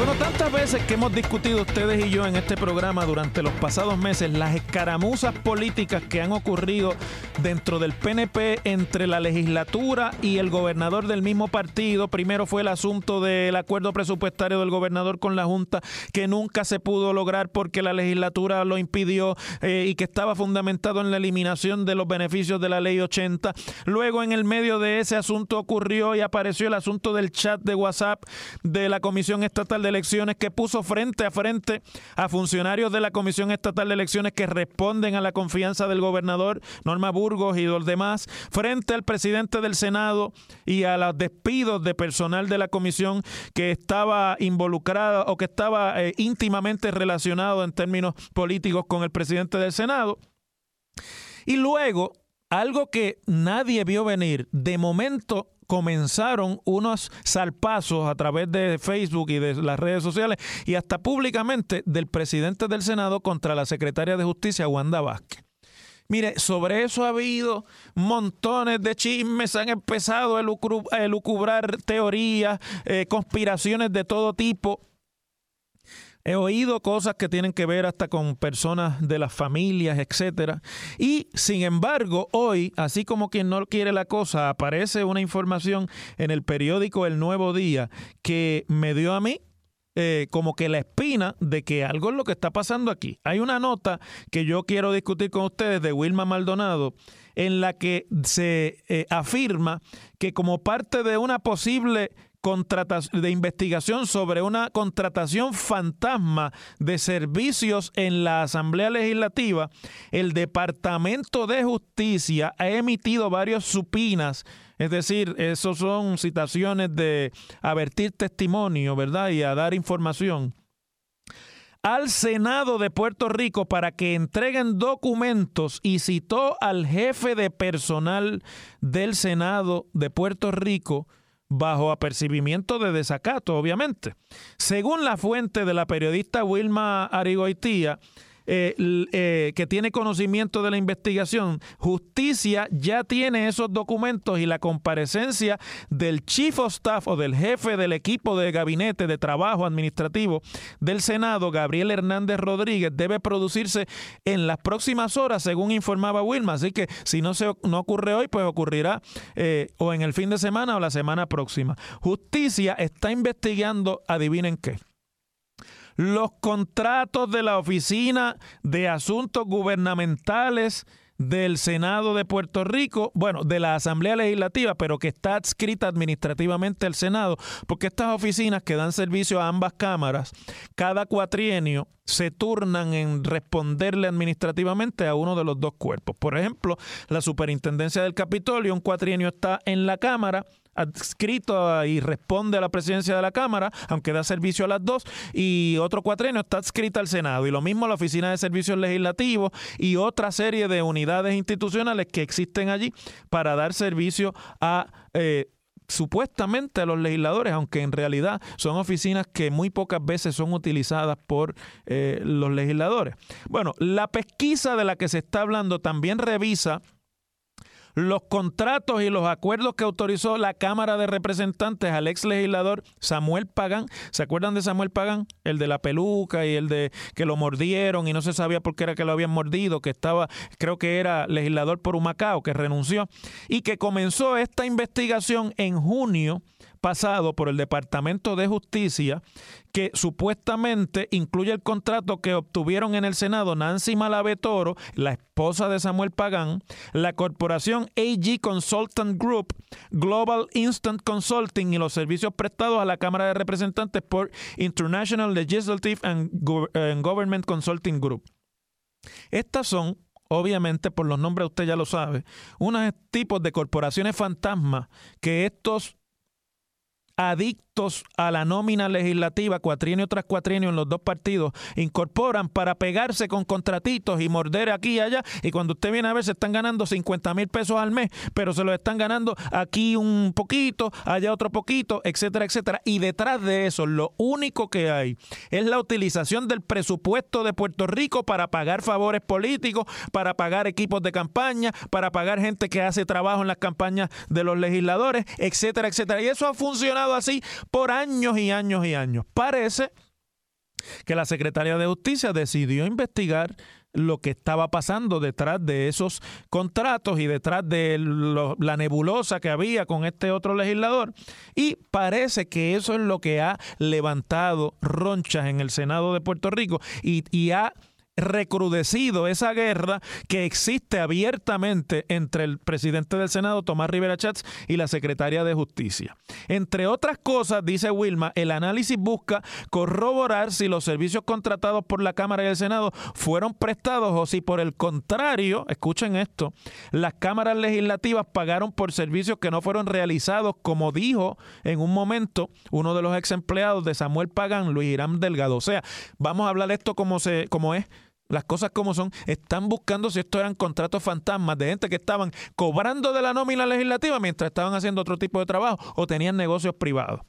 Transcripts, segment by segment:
Bueno, tantas veces que hemos discutido ustedes y yo en este programa durante los pasados meses las escaramuzas políticas que han ocurrido dentro del PNP entre la legislatura y el gobernador del mismo partido. Primero fue el asunto del acuerdo presupuestario del gobernador con la Junta que nunca se pudo lograr porque la legislatura lo impidió eh, y que estaba fundamentado en la eliminación de los beneficios de la ley 80. Luego en el medio de ese asunto ocurrió y apareció el asunto del chat de WhatsApp de la Comisión Estatal de Elecciones que puso frente a frente a funcionarios de la Comisión Estatal de Elecciones que responden a la confianza del gobernador Norma Burgos y los demás, frente al presidente del Senado y a los despidos de personal de la comisión que estaba involucrada o que estaba eh, íntimamente relacionado en términos políticos con el presidente del Senado. Y luego algo que nadie vio venir, de momento comenzaron unos salpazos a través de Facebook y de las redes sociales y hasta públicamente del presidente del Senado contra la secretaria de Justicia, Wanda Vázquez. Mire, sobre eso ha habido montones de chismes, han empezado a lucubrar teorías, eh, conspiraciones de todo tipo. He oído cosas que tienen que ver hasta con personas de las familias, etcétera. Y sin embargo, hoy, así como quien no quiere la cosa, aparece una información en el periódico El Nuevo Día que me dio a mí eh, como que la espina de que algo es lo que está pasando aquí. Hay una nota que yo quiero discutir con ustedes de Wilma Maldonado en la que se eh, afirma que como parte de una posible de investigación sobre una contratación fantasma de servicios en la Asamblea Legislativa, el Departamento de Justicia ha emitido varios supinas, es decir, esos son citaciones de avertir testimonio, ¿verdad? Y a dar información al Senado de Puerto Rico para que entreguen documentos y citó al jefe de personal del Senado de Puerto Rico, bajo apercibimiento de desacato, obviamente. Según la fuente de la periodista Wilma Arigoitía, eh, eh, que tiene conocimiento de la investigación, justicia ya tiene esos documentos y la comparecencia del chief of staff o del jefe del equipo de gabinete de trabajo administrativo del Senado, Gabriel Hernández Rodríguez, debe producirse en las próximas horas, según informaba Wilma. Así que si no, se, no ocurre hoy, pues ocurrirá eh, o en el fin de semana o la semana próxima. Justicia está investigando, adivinen qué los contratos de la Oficina de Asuntos Gubernamentales del Senado de Puerto Rico, bueno, de la Asamblea Legislativa, pero que está adscrita administrativamente al Senado, porque estas oficinas que dan servicio a ambas cámaras, cada cuatrienio se turnan en responderle administrativamente a uno de los dos cuerpos. Por ejemplo, la Superintendencia del Capitolio, un cuatrienio está en la Cámara, adscrito y responde a la presidencia de la Cámara, aunque da servicio a las dos, y otro cuatrenio está adscrito al Senado. Y lo mismo la Oficina de Servicios Legislativos y otra serie de unidades institucionales que existen allí para dar servicio a... Eh, supuestamente a los legisladores, aunque en realidad son oficinas que muy pocas veces son utilizadas por eh, los legisladores. Bueno, la pesquisa de la que se está hablando también revisa los contratos y los acuerdos que autorizó la Cámara de Representantes al ex legislador Samuel Pagán. ¿Se acuerdan de Samuel Pagán? El de la peluca y el de que lo mordieron y no se sabía por qué era que lo habían mordido, que estaba, creo que era legislador por Humacao, que renunció y que comenzó esta investigación en junio pasado por el Departamento de Justicia que supuestamente incluye el contrato que obtuvieron en el Senado Nancy Malave Toro, la esposa de Samuel Pagán, la corporación AG Consultant Group, Global Instant Consulting y los servicios prestados a la Cámara de Representantes por International Legislative and Government Consulting Group. Estas son obviamente por los nombres usted ya lo sabe, unos tipos de corporaciones fantasmas que estos adicto a la nómina legislativa cuatrienio tras cuatrienio en los dos partidos incorporan para pegarse con contratitos y morder aquí y allá. Y cuando usted viene a ver se están ganando 50 mil pesos al mes pero se lo están ganando aquí un poquito allá otro poquito etcétera etcétera. Y detrás de eso lo único que hay es la utilización del presupuesto de Puerto Rico para pagar favores políticos para pagar equipos de campaña para pagar gente que hace trabajo en las campañas de los legisladores etcétera etcétera. Y eso ha funcionado así por años y años y años. Parece que la Secretaría de Justicia decidió investigar lo que estaba pasando detrás de esos contratos y detrás de la nebulosa que había con este otro legislador. Y parece que eso es lo que ha levantado ronchas en el Senado de Puerto Rico y, y ha recrudecido esa guerra que existe abiertamente entre el presidente del Senado, Tomás Rivera Chats, y la secretaria de Justicia. Entre otras cosas, dice Wilma, el análisis busca corroborar si los servicios contratados por la Cámara y el Senado fueron prestados o si por el contrario, escuchen esto, las cámaras legislativas pagaron por servicios que no fueron realizados, como dijo en un momento uno de los ex empleados de Samuel Pagán, Luis Irán Delgado. O sea, vamos a hablar esto como, se, como es las cosas como son, están buscando si estos eran contratos fantasmas de gente que estaban cobrando de la nómina legislativa mientras estaban haciendo otro tipo de trabajo o tenían negocios privados.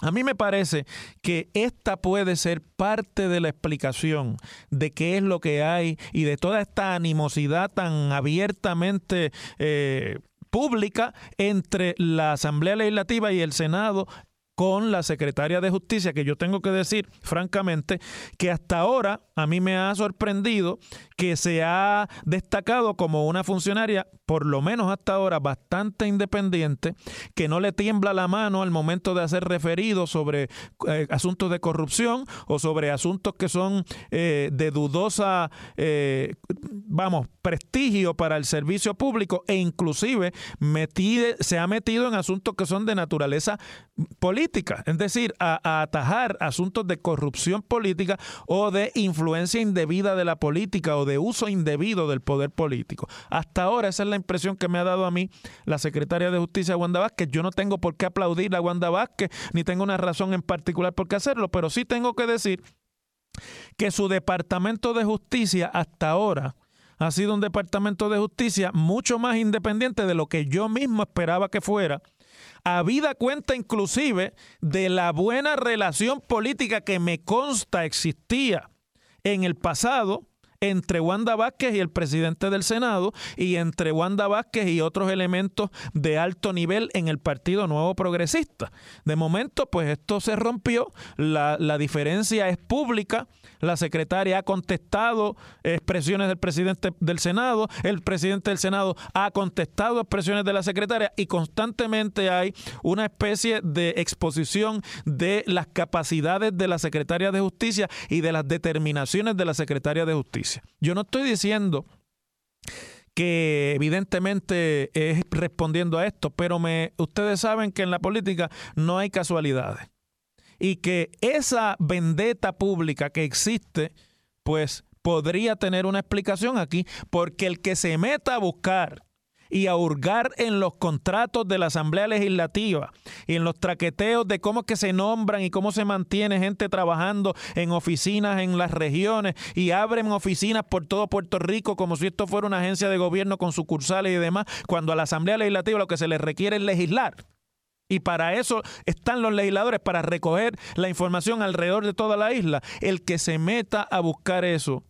A mí me parece que esta puede ser parte de la explicación de qué es lo que hay y de toda esta animosidad tan abiertamente eh, pública entre la Asamblea Legislativa y el Senado con la secretaria de Justicia, que yo tengo que decir francamente que hasta ahora a mí me ha sorprendido que se ha destacado como una funcionaria, por lo menos hasta ahora, bastante independiente, que no le tiembla la mano al momento de hacer referidos sobre eh, asuntos de corrupción o sobre asuntos que son eh, de dudosa, eh, vamos, prestigio para el servicio público e inclusive se ha metido en asuntos que son de naturaleza política, es decir, a, a atajar asuntos de corrupción política o de influencia indebida de la política o de uso indebido del poder político. Hasta ahora esa es la impresión que me ha dado a mí la secretaria de Justicia, Wanda Vázquez. Yo no tengo por qué aplaudir a Wanda Vázquez, ni tengo una razón en particular por qué hacerlo, pero sí tengo que decir que su departamento de justicia hasta ahora ha sido un departamento de justicia mucho más independiente de lo que yo mismo esperaba que fuera, habida cuenta inclusive de la buena relación política que me consta existía en el pasado entre Wanda Vázquez y el presidente del Senado y entre Wanda Vázquez y otros elementos de alto nivel en el Partido Nuevo Progresista. De momento, pues esto se rompió, la, la diferencia es pública la secretaria ha contestado expresiones del presidente del Senado, el presidente del Senado ha contestado expresiones de la secretaria y constantemente hay una especie de exposición de las capacidades de la secretaria de Justicia y de las determinaciones de la secretaria de Justicia. Yo no estoy diciendo que evidentemente es respondiendo a esto, pero me, ustedes saben que en la política no hay casualidades. Y que esa vendetta pública que existe, pues podría tener una explicación aquí, porque el que se meta a buscar y a hurgar en los contratos de la Asamblea Legislativa y en los traqueteos de cómo que se nombran y cómo se mantiene gente trabajando en oficinas en las regiones y abren oficinas por todo Puerto Rico como si esto fuera una agencia de gobierno con sucursales y demás, cuando a la Asamblea Legislativa lo que se le requiere es legislar. Y para eso están los legisladores, para recoger la información alrededor de toda la isla. El que se meta a buscar eso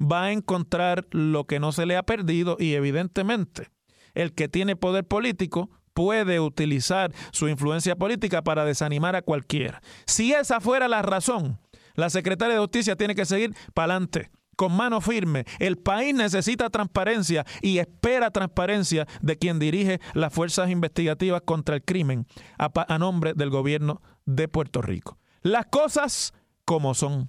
va a encontrar lo que no se le ha perdido y evidentemente el que tiene poder político puede utilizar su influencia política para desanimar a cualquiera. Si esa fuera la razón, la secretaria de Justicia tiene que seguir para adelante con mano firme. El país necesita transparencia y espera transparencia de quien dirige las fuerzas investigativas contra el crimen a, a nombre del gobierno de Puerto Rico. Las cosas como son.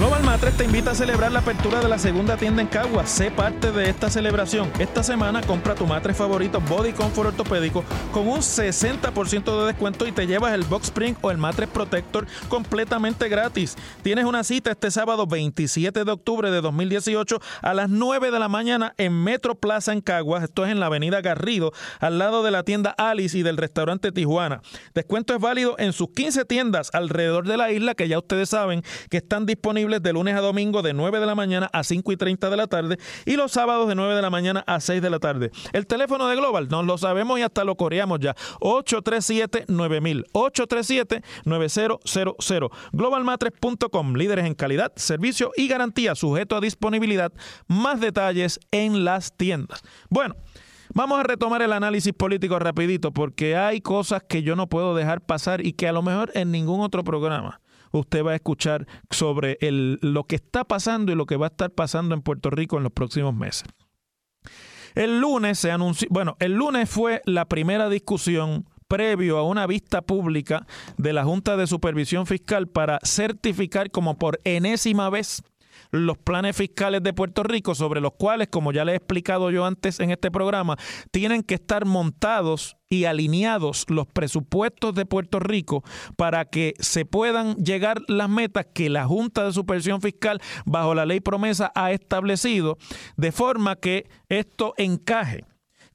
Global Matres te invita a celebrar la apertura de la segunda tienda en Cagua. Sé parte de esta celebración. Esta semana compra tu matres favorito Body Comfort Ortopédico con un 60% de descuento y te llevas el Box Spring o el Matres Protector completamente gratis. Tienes una cita este sábado 27 de octubre de 2018 a las 9 de la mañana en Metro Plaza en Caguas. Esto es en la avenida Garrido, al lado de la tienda Alice y del restaurante Tijuana. Descuento es válido en sus 15 tiendas alrededor de la isla que ya ustedes saben que están disponibles de lunes a domingo de 9 de la mañana a 5 y 30 de la tarde y los sábados de 9 de la mañana a 6 de la tarde. El teléfono de Global, nos lo sabemos y hasta lo coreamos ya. 837-9000. 837-9000. Globalmatres.com. Líderes en calidad, servicio y garantía sujeto a disponibilidad. Más detalles en las tiendas. Bueno. Vamos a retomar el análisis político rapidito porque hay cosas que yo no puedo dejar pasar y que a lo mejor en ningún otro programa usted va a escuchar sobre lo que está pasando y lo que va a estar pasando en Puerto Rico en los próximos meses. El lunes se anunció, bueno, el lunes fue la primera discusión previo a una vista pública de la Junta de Supervisión Fiscal para certificar como por enésima vez los planes fiscales de Puerto Rico, sobre los cuales, como ya les he explicado yo antes en este programa, tienen que estar montados y alineados los presupuestos de Puerto Rico para que se puedan llegar las metas que la Junta de Supervisión Fiscal bajo la ley promesa ha establecido, de forma que esto encaje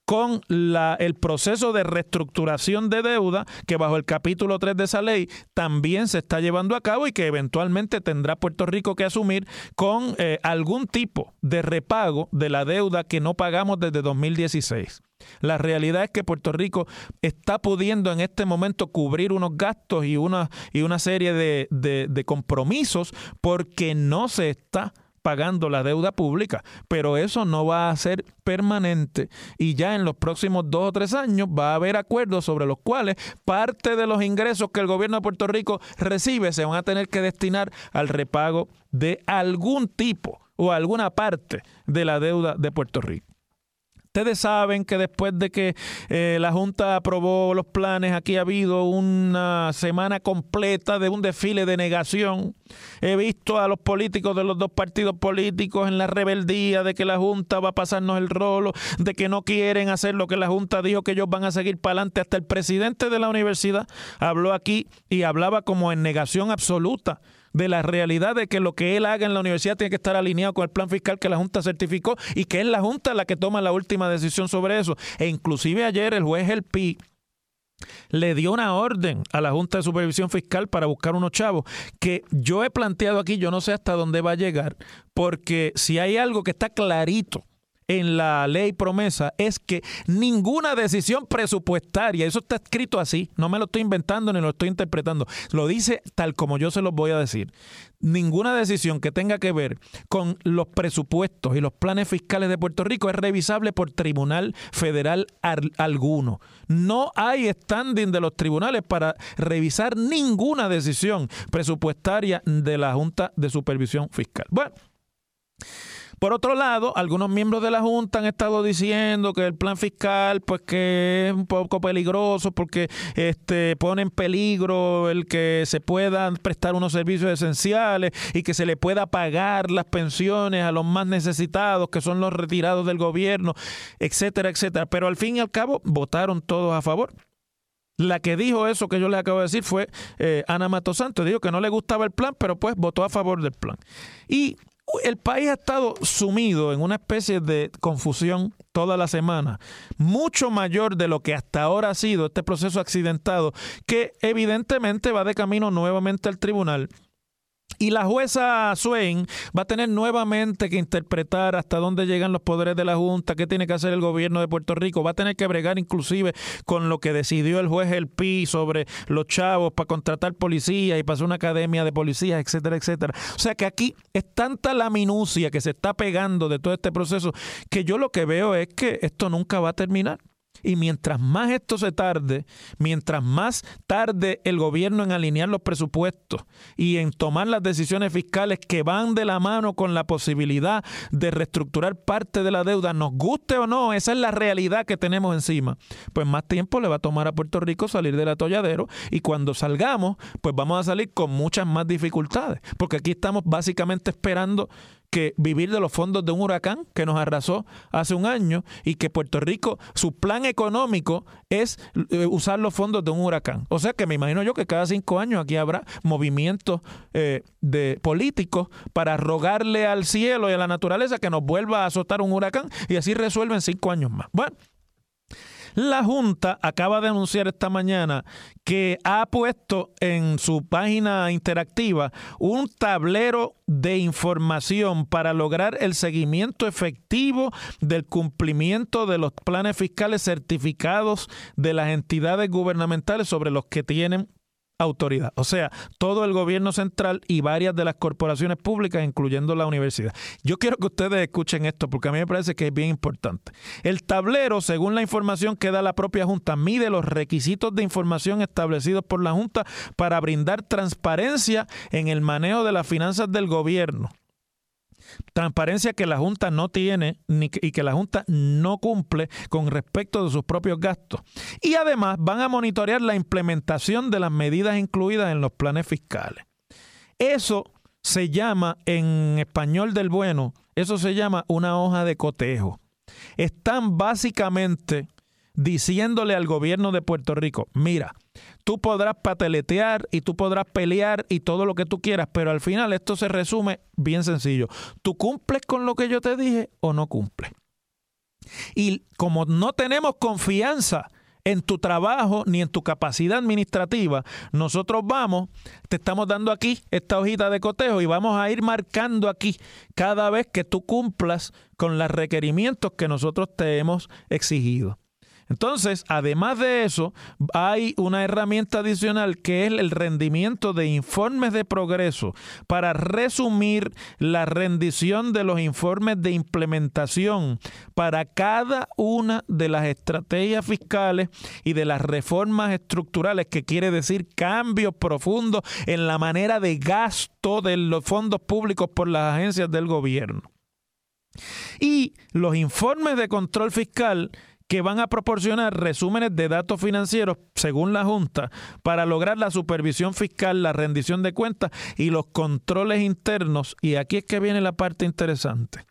con la, el proceso de reestructuración de deuda que bajo el capítulo 3 de esa ley también se está llevando a cabo y que eventualmente tendrá Puerto Rico que asumir con eh, algún tipo de repago de la deuda que no pagamos desde 2016. La realidad es que Puerto Rico está pudiendo en este momento cubrir unos gastos y una, y una serie de, de compromisos porque no se está pagando la deuda pública, pero eso no va a ser permanente y ya en los próximos dos o tres años va a haber acuerdos sobre los cuales parte de los ingresos que el gobierno de Puerto Rico recibe se van a tener que destinar al repago de algún tipo o alguna parte de la deuda de Puerto Rico. Ustedes saben que después de que eh, la Junta aprobó los planes, aquí ha habido una semana completa de un desfile de negación. He visto a los políticos de los dos partidos políticos en la rebeldía de que la Junta va a pasarnos el rolo, de que no quieren hacer lo que la Junta dijo que ellos van a seguir para adelante. Hasta el presidente de la universidad habló aquí y hablaba como en negación absoluta de la realidad de que lo que él haga en la universidad tiene que estar alineado con el plan fiscal que la Junta certificó y que es la Junta la que toma la última decisión sobre eso. E inclusive ayer el juez El Pi le dio una orden a la Junta de Supervisión Fiscal para buscar unos chavos que yo he planteado aquí, yo no sé hasta dónde va a llegar, porque si hay algo que está clarito en la ley promesa es que ninguna decisión presupuestaria, eso está escrito así, no me lo estoy inventando ni lo estoy interpretando, lo dice tal como yo se los voy a decir. Ninguna decisión que tenga que ver con los presupuestos y los planes fiscales de Puerto Rico es revisable por tribunal federal alguno. No hay standing de los tribunales para revisar ninguna decisión presupuestaria de la Junta de Supervisión Fiscal. Bueno, Por otro lado, algunos miembros de la Junta han estado diciendo que el plan fiscal, pues que es un poco peligroso porque este, pone en peligro el que se puedan prestar unos servicios esenciales y que se le pueda pagar las pensiones a los más necesitados, que son los retirados del gobierno, etcétera, etcétera. Pero al fin y al cabo, votaron todos a favor. La que dijo eso que yo les acabo de decir fue eh, Ana Matosanto. Dijo que no le gustaba el plan, pero pues votó a favor del plan. Y el país ha estado sumido en una especie de confusión toda la semana, mucho mayor de lo que hasta ahora ha sido este proceso accidentado, que evidentemente va de camino nuevamente al tribunal y la jueza Swain va a tener nuevamente que interpretar hasta dónde llegan los poderes de la Junta, qué tiene que hacer el gobierno de Puerto Rico. Va a tener que bregar inclusive con lo que decidió el juez El Pi sobre los chavos para contratar policías y para hacer una academia de policías, etcétera, etcétera. O sea que aquí es tanta la minucia que se está pegando de todo este proceso que yo lo que veo es que esto nunca va a terminar. Y mientras más esto se tarde, mientras más tarde el gobierno en alinear los presupuestos y en tomar las decisiones fiscales que van de la mano con la posibilidad de reestructurar parte de la deuda, nos guste o no, esa es la realidad que tenemos encima, pues más tiempo le va a tomar a Puerto Rico salir del atolladero y cuando salgamos, pues vamos a salir con muchas más dificultades, porque aquí estamos básicamente esperando que vivir de los fondos de un huracán que nos arrasó hace un año y que Puerto Rico, su plan económico es eh, usar los fondos de un huracán. O sea que me imagino yo que cada cinco años aquí habrá movimientos eh, de políticos para rogarle al cielo y a la naturaleza que nos vuelva a azotar un huracán y así resuelven cinco años más. Bueno, la Junta acaba de anunciar esta mañana que ha puesto en su página interactiva un tablero de información para lograr el seguimiento efectivo del cumplimiento de los planes fiscales certificados de las entidades gubernamentales sobre los que tienen autoridad. O sea, todo el gobierno central y varias de las corporaciones públicas, incluyendo la universidad. Yo quiero que ustedes escuchen esto porque a mí me parece que es bien importante. El tablero, según la información que da la propia Junta, mide los requisitos de información establecidos por la Junta para brindar transparencia en el manejo de las finanzas del gobierno transparencia que la Junta no tiene ni y que la Junta no cumple con respecto de sus propios gastos. Y además van a monitorear la implementación de las medidas incluidas en los planes fiscales. Eso se llama, en español del bueno, eso se llama una hoja de cotejo. Están básicamente diciéndole al gobierno de Puerto Rico, mira, tú podrás pateletear y tú podrás pelear y todo lo que tú quieras, pero al final esto se resume bien sencillo. ¿Tú cumples con lo que yo te dije o no cumples? Y como no tenemos confianza en tu trabajo ni en tu capacidad administrativa, nosotros vamos, te estamos dando aquí esta hojita de cotejo y vamos a ir marcando aquí cada vez que tú cumplas con los requerimientos que nosotros te hemos exigido. Entonces, además de eso, hay una herramienta adicional que es el rendimiento de informes de progreso para resumir la rendición de los informes de implementación para cada una de las estrategias fiscales y de las reformas estructurales, que quiere decir cambios profundos en la manera de gasto de los fondos públicos por las agencias del gobierno. Y los informes de control fiscal que van a proporcionar resúmenes de datos financieros según la Junta para lograr la supervisión fiscal, la rendición de cuentas y los controles internos. Y aquí es que viene la parte interesante.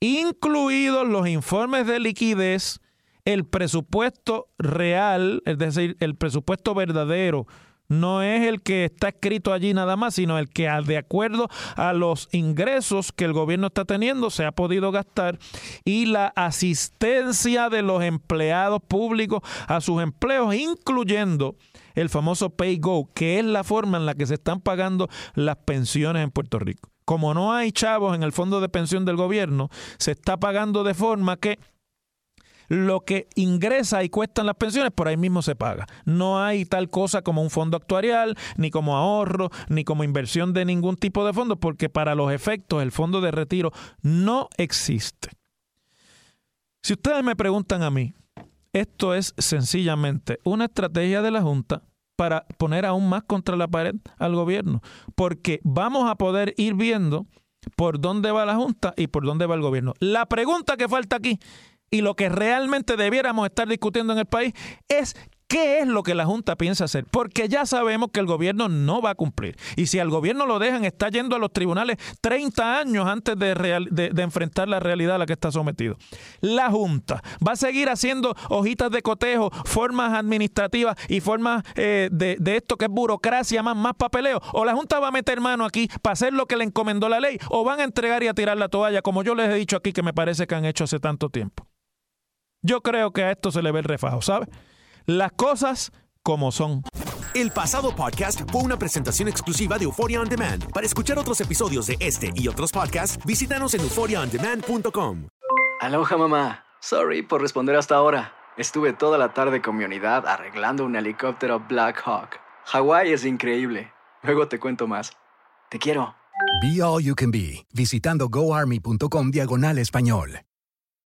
Incluidos los informes de liquidez, el presupuesto real, es decir, el presupuesto verdadero no es el que está escrito allí nada más, sino el que de acuerdo a los ingresos que el gobierno está teniendo se ha podido gastar y la asistencia de los empleados públicos a sus empleos, incluyendo el famoso Pay Go, que es la forma en la que se están pagando las pensiones en Puerto Rico. Como no hay chavos en el fondo de pensión del gobierno, se está pagando de forma que lo que ingresa y cuestan las pensiones, por ahí mismo se paga. No hay tal cosa como un fondo actuarial, ni como ahorro, ni como inversión de ningún tipo de fondo, porque para los efectos el fondo de retiro no existe. Si ustedes me preguntan a mí, esto es sencillamente una estrategia de la Junta para poner aún más contra la pared al gobierno, porque vamos a poder ir viendo por dónde va la Junta y por dónde va el gobierno. La pregunta que falta aquí y lo que realmente debiéramos estar discutiendo en el país es ¿Qué es lo que la Junta piensa hacer? Porque ya sabemos que el gobierno no va a cumplir. Y si al gobierno lo dejan, está yendo a los tribunales 30 años antes de, enfrentar la realidad a la que está sometido. La Junta va a seguir haciendo hojitas de cotejo, formas administrativas y formas eh, de, de, esto que es burocracia, más, más papeleo. O la Junta va a meter mano aquí para hacer lo que le encomendó la ley, o van a entregar y a tirar la toalla, como yo les he dicho aquí que me parece que han hecho hace tanto tiempo. Yo creo que a esto se le ve el refajo, ¿sabes? las cosas como son. El pasado podcast fue una presentación exclusiva de Euphoria On Demand. Para escuchar otros episodios de este y otros podcasts, visítanos en euphoriaondemand.com. Aloha mamá. Sorry por responder hasta ahora. Estuve toda la tarde con mi unidad arreglando un helicóptero Black Hawk. Hawái es increíble. Luego te cuento más. Te quiero. Be All You Can Be, visitando goarmy.com diagonal español.